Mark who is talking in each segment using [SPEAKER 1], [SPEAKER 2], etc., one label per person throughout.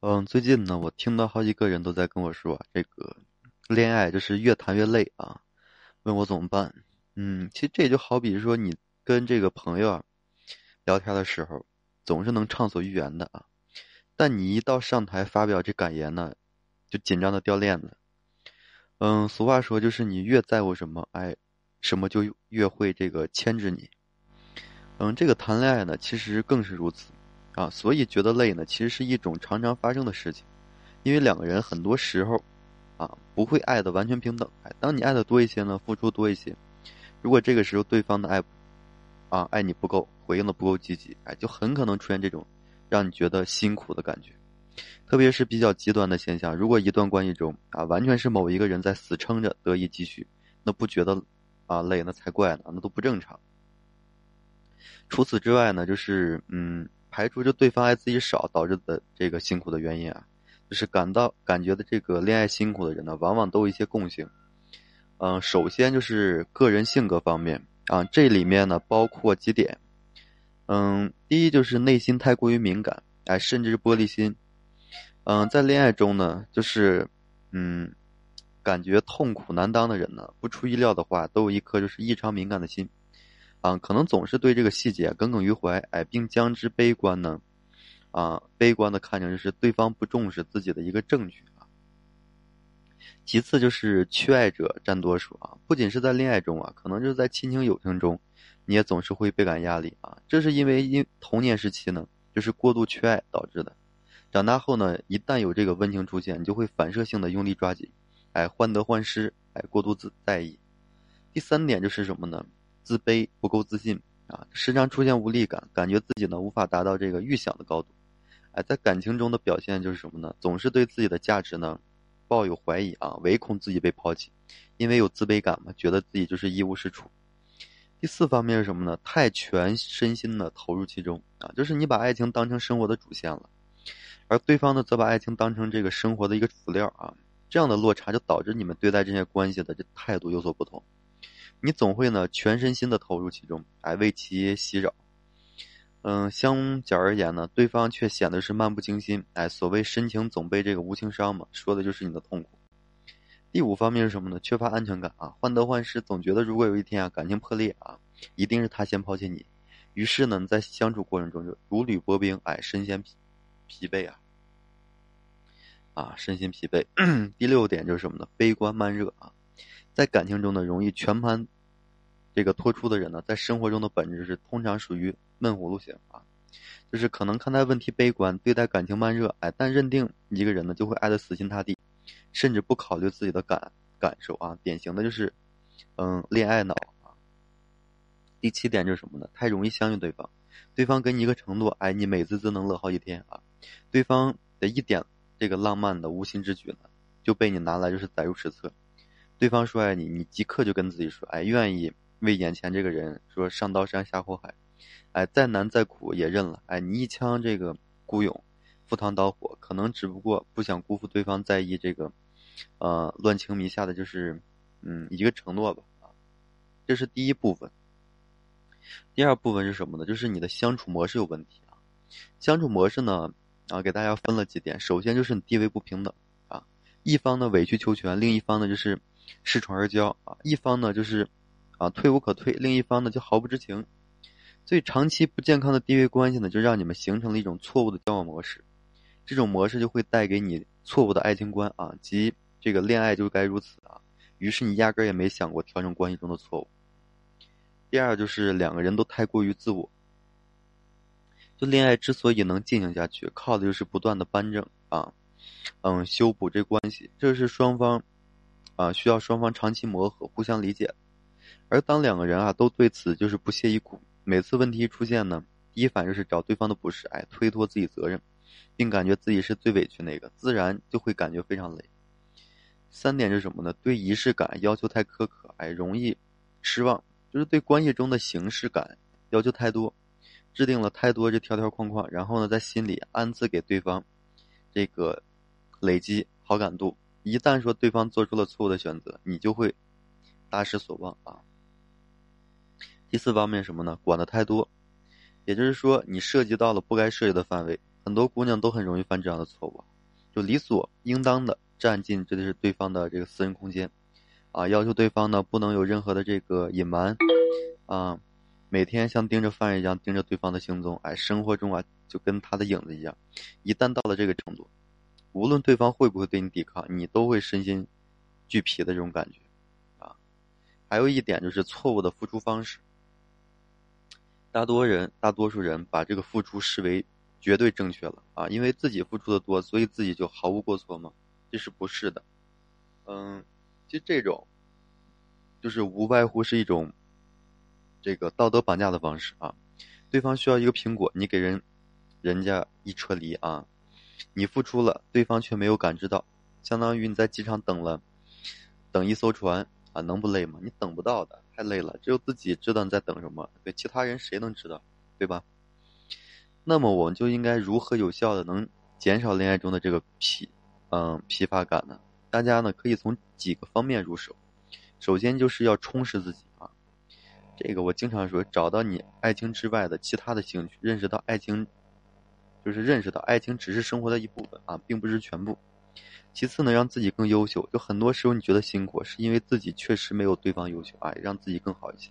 [SPEAKER 1] 嗯，最近呢，我听到好几个人都在跟我说，这个恋爱就是越谈越累啊，问我怎么办。嗯，其实这就好比说你跟这个朋友聊天的时候，总是能畅所欲言的啊，但你一到上台发表这感言呢，就紧张的掉链子。嗯，俗话说就是你越在乎什么，哎，什么就越会这个牵制你。嗯，这个谈恋爱呢，其实更是如此。啊，所以觉得累呢，其实是一种常常发生的事情，因为两个人很多时候，啊，不会爱的完全平等。哎，当你爱的多一些呢，付出多一些，如果这个时候对方的爱，啊，爱你不够，回应的不够积极，哎，就很可能出现这种让你觉得辛苦的感觉。特别是比较极端的现象，如果一段关系中啊，完全是某一个人在死撑着得以继续，那不觉得啊累，那才怪呢，那都不正常。除此之外呢，就是嗯。排除就对方爱自己少导致的这个辛苦的原因啊，就是感到感觉的这个恋爱辛苦的人呢，往往都有一些共性。嗯，首先就是个人性格方面啊，这里面呢包括几点。嗯，第一就是内心太过于敏感，哎，甚至是玻璃心。嗯，在恋爱中呢，就是嗯，感觉痛苦难当的人呢，不出意料的话，都有一颗就是异常敏感的心。啊，可能总是对这个细节耿耿于怀，哎，并将之悲观呢，啊，悲观的看成是对方不重视自己的一个证据啊。其次就是缺爱者占多数啊，不仅是在恋爱中啊，可能就是在亲情友情中，你也总是会倍感压力啊。这是因为因童年时期呢，就是过度缺爱导致的。长大后呢，一旦有这个温情出现，你就会反射性的用力抓紧，哎，患得患失，哎，过度自在意。第三点就是什么呢？自卑不够自信啊，时常出现无力感，感觉自己呢无法达到这个预想的高度。哎，在感情中的表现就是什么呢？总是对自己的价值呢抱有怀疑啊，唯恐自己被抛弃，因为有自卑感嘛，觉得自己就是一无是处。第四方面是什么呢？太全身心的投入其中啊，就是你把爱情当成生活的主线了，而对方呢则把爱情当成这个生活的一个辅料啊，这样的落差就导致你们对待这些关系的这态度有所不同。你总会呢全身心的投入其中，哎，为其袭扰。嗯，相较而言呢，对方却显得是漫不经心。哎，所谓深情总被这个无情伤嘛，说的就是你的痛苦。第五方面是什么呢？缺乏安全感啊，患得患失，总觉得如果有一天啊感情破裂啊，一定是他先抛弃你。于是呢，在相处过程中就如履薄冰，哎，身心疲疲惫啊，啊，身心疲惫。第六点就是什么呢？悲观慢热啊。在感情中呢，容易全盘这个托出的人呢，在生活中的本质是通常属于闷葫芦型啊，就是可能看待问题悲观，对待感情慢热，哎，但认定一个人呢，就会爱得死心塌地，甚至不考虑自己的感感受啊，典型的就是嗯恋爱脑啊。第七点就是什么呢？太容易相信对方，对方给你一个承诺，哎，你美滋滋能乐好几天啊，对方的一点这个浪漫的无心之举呢，就被你拿来就是载入史册。对方说爱你，你即刻就跟自己说，哎，愿意为眼前这个人说上刀山下火海，哎，再难再苦也认了，哎，你一腔这个孤勇，赴汤蹈火，可能只不过不想辜负对方在意这个，呃，乱情迷下的就是，嗯，一个承诺吧，啊，这是第一部分。第二部分是什么呢？就是你的相处模式有问题啊，相处模式呢，啊，给大家分了几点，首先就是你地位不平等啊，一方呢委曲求全，另一方呢就是。恃宠而骄啊，一方呢就是，啊退无可退，另一方呢就毫不知情，所以长期不健康的地位关系呢，就让你们形成了一种错误的交往模式，这种模式就会带给你错误的爱情观啊，即这个恋爱就该如此啊，于是你压根儿也没想过调整关系中的错误。第二就是两个人都太过于自我，就恋爱之所以能进行下去，靠的就是不断的扳正啊，嗯，修补这关系，这是双方。啊，需要双方长期磨合、互相理解。而当两个人啊都对此就是不屑一顾，每次问题出现呢，第一反应是找对方的不是，哎，推脱自己责任，并感觉自己是最委屈那个，自然就会感觉非常累。三点是什么呢？对仪式感要求太苛刻，哎，容易失望。就是对关系中的形式感要求太多，制定了太多这条条框框，然后呢，在心里暗自给对方这个累积好感度。一旦说对方做出了错误的选择，你就会大失所望啊。第四方面什么呢？管的太多，也就是说你涉及到了不该涉及的范围很多姑娘都很容易犯这样的错误，就理所应当的占尽这就是对方的这个私人空间，啊，要求对方呢不能有任何的这个隐瞒，啊，每天像盯着犯人一样盯着对方的行踪，哎，生活中啊就跟他的影子一样，一旦到了这个程度，无论对方会不会对你抵抗，你都会身心俱疲的这种感觉，啊，还有一点就是错误的付出方式。大多人，大多数人把这个付出视为绝对正确了啊，因为自己付出的多，所以自己就毫无过错吗？这是不是的？嗯，其实这种就是无外乎是一种这个道德绑架的方式啊。对方需要一个苹果，你给人人家一车梨啊，你付出了，对方却没有感知到，相当于你在机场等了等一艘船啊，能不累吗？你等不到的。太累了，只有自己知道你在等什么，对其他人谁能知道，对吧？那么我们就应该如何有效的能减少恋爱中的这个疲，嗯，疲乏感呢？大家呢可以从几个方面入手。首先就是要充实自己啊，这个我经常说，找到你爱情之外的其他的兴趣，认识到爱情，就是认识到爱情只是生活的一部分啊，并不是全部。其次呢，让自己更优秀。就很多时候你觉得辛苦，是因为自己确实没有对方优秀啊，让自己更好一些。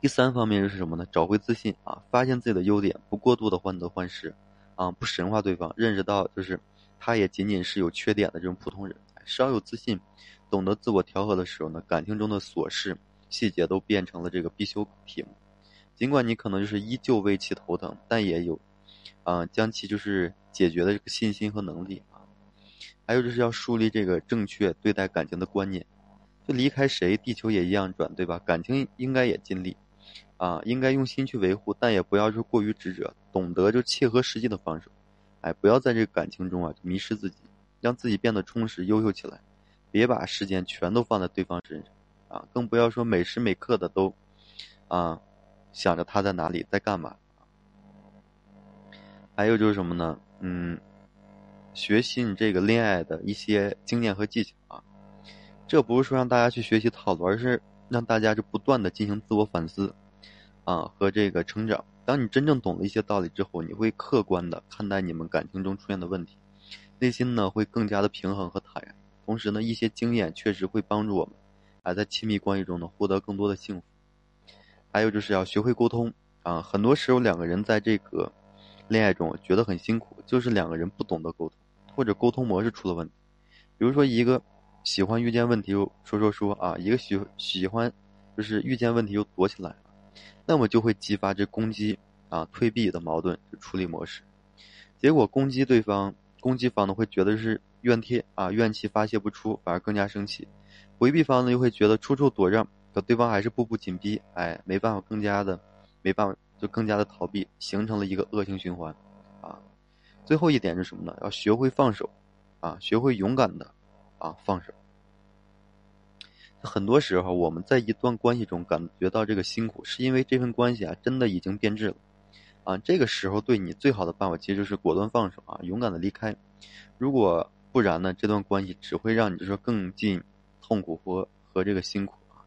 [SPEAKER 1] 第三方面就是什么呢？找回自信啊，发现自己的优点，不过度的患得患失，啊，不神化对方，认识到就是他也仅仅是有缺点的这种普通人。稍有自信，懂得自我调和的时候呢，感情中的琐事细节都变成了这个必修题目。尽管你可能就是依旧为其头疼，但也有，啊，将其就是解决的这个信心和能力啊。还有就是要树立这个正确对待感情的观念，就离开谁，地球也一样转，对吧？感情应该也尽力，啊，应该用心去维护，但也不要是过于执着，懂得就切合实际的放手，哎，不要在这个感情中啊迷失自己，让自己变得充实、优秀起来，别把时间全都放在对方身上，啊，更不要说每时每刻的都，啊，想着他在哪里，在干嘛。还有就是什么呢？嗯。学习你这个恋爱的一些经验和技巧啊，这不是说让大家去学习套路，而是让大家就不断的进行自我反思，啊和这个成长。当你真正懂了一些道理之后，你会客观的看待你们感情中出现的问题，内心呢会更加的平衡和坦然。同时呢，一些经验确实会帮助我们，啊在亲密关系中呢获得更多的幸福。还有就是要学会沟通啊，很多时候两个人在这个。恋爱中觉得很辛苦，就是两个人不懂得沟通，或者沟通模式出了问题。比如说，一个喜欢遇见问题又说说说啊，一个喜喜欢就是遇见问题又躲起来了，那么就会激发这攻击啊、退避的矛盾处理模式。结果攻击对方，攻击方呢会觉得是怨贴啊，怨气发泄不出，反而更加生气；回避方呢又会觉得处处躲让，可对方还是步步紧逼，哎，没办法，更加的没办法。就更加的逃避，形成了一个恶性循环，啊，最后一点是什么呢？要学会放手，啊，学会勇敢的，啊，放手。很多时候我们在一段关系中感觉到这个辛苦，是因为这份关系啊真的已经变质了，啊，这个时候对你最好的办法其实就是果断放手啊，勇敢的离开。如果不然呢，这段关系只会让你就说更进痛苦和和这个辛苦啊。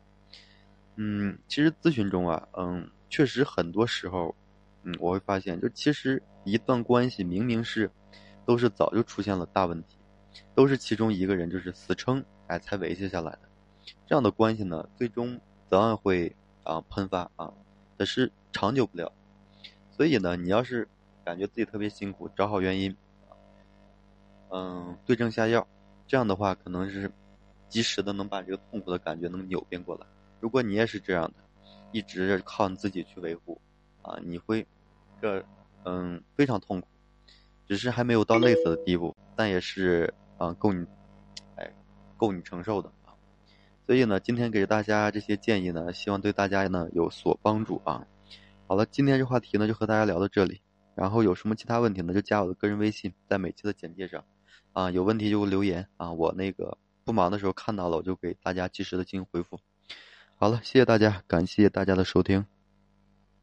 [SPEAKER 1] 嗯，其实咨询中啊，嗯。确实，很多时候，嗯，我会发现，就其实一段关系明明是，都是早就出现了大问题，都是其中一个人就是死撑，哎，才维系下来的。这样的关系呢，最终早晚会啊喷发啊，可是长久不了。所以呢，你要是感觉自己特别辛苦，找好原因，嗯，对症下药，这样的话可能是及时的能把这个痛苦的感觉能扭变过来。如果你也是这样的。一直靠你自己去维护，啊，你会，这，嗯，非常痛苦，只是还没有到累死的地步，但也是啊，够你，哎，够你承受的啊。所以呢，今天给大家这些建议呢，希望对大家呢有所帮助啊。好了，今天这话题呢就和大家聊到这里，然后有什么其他问题呢，就加我的个人微信，在每期的简介上，啊，有问题就留言啊，我那个不忙的时候看到了，我就给大家及时的进行回复。好了，谢谢大家，感谢大家的收听。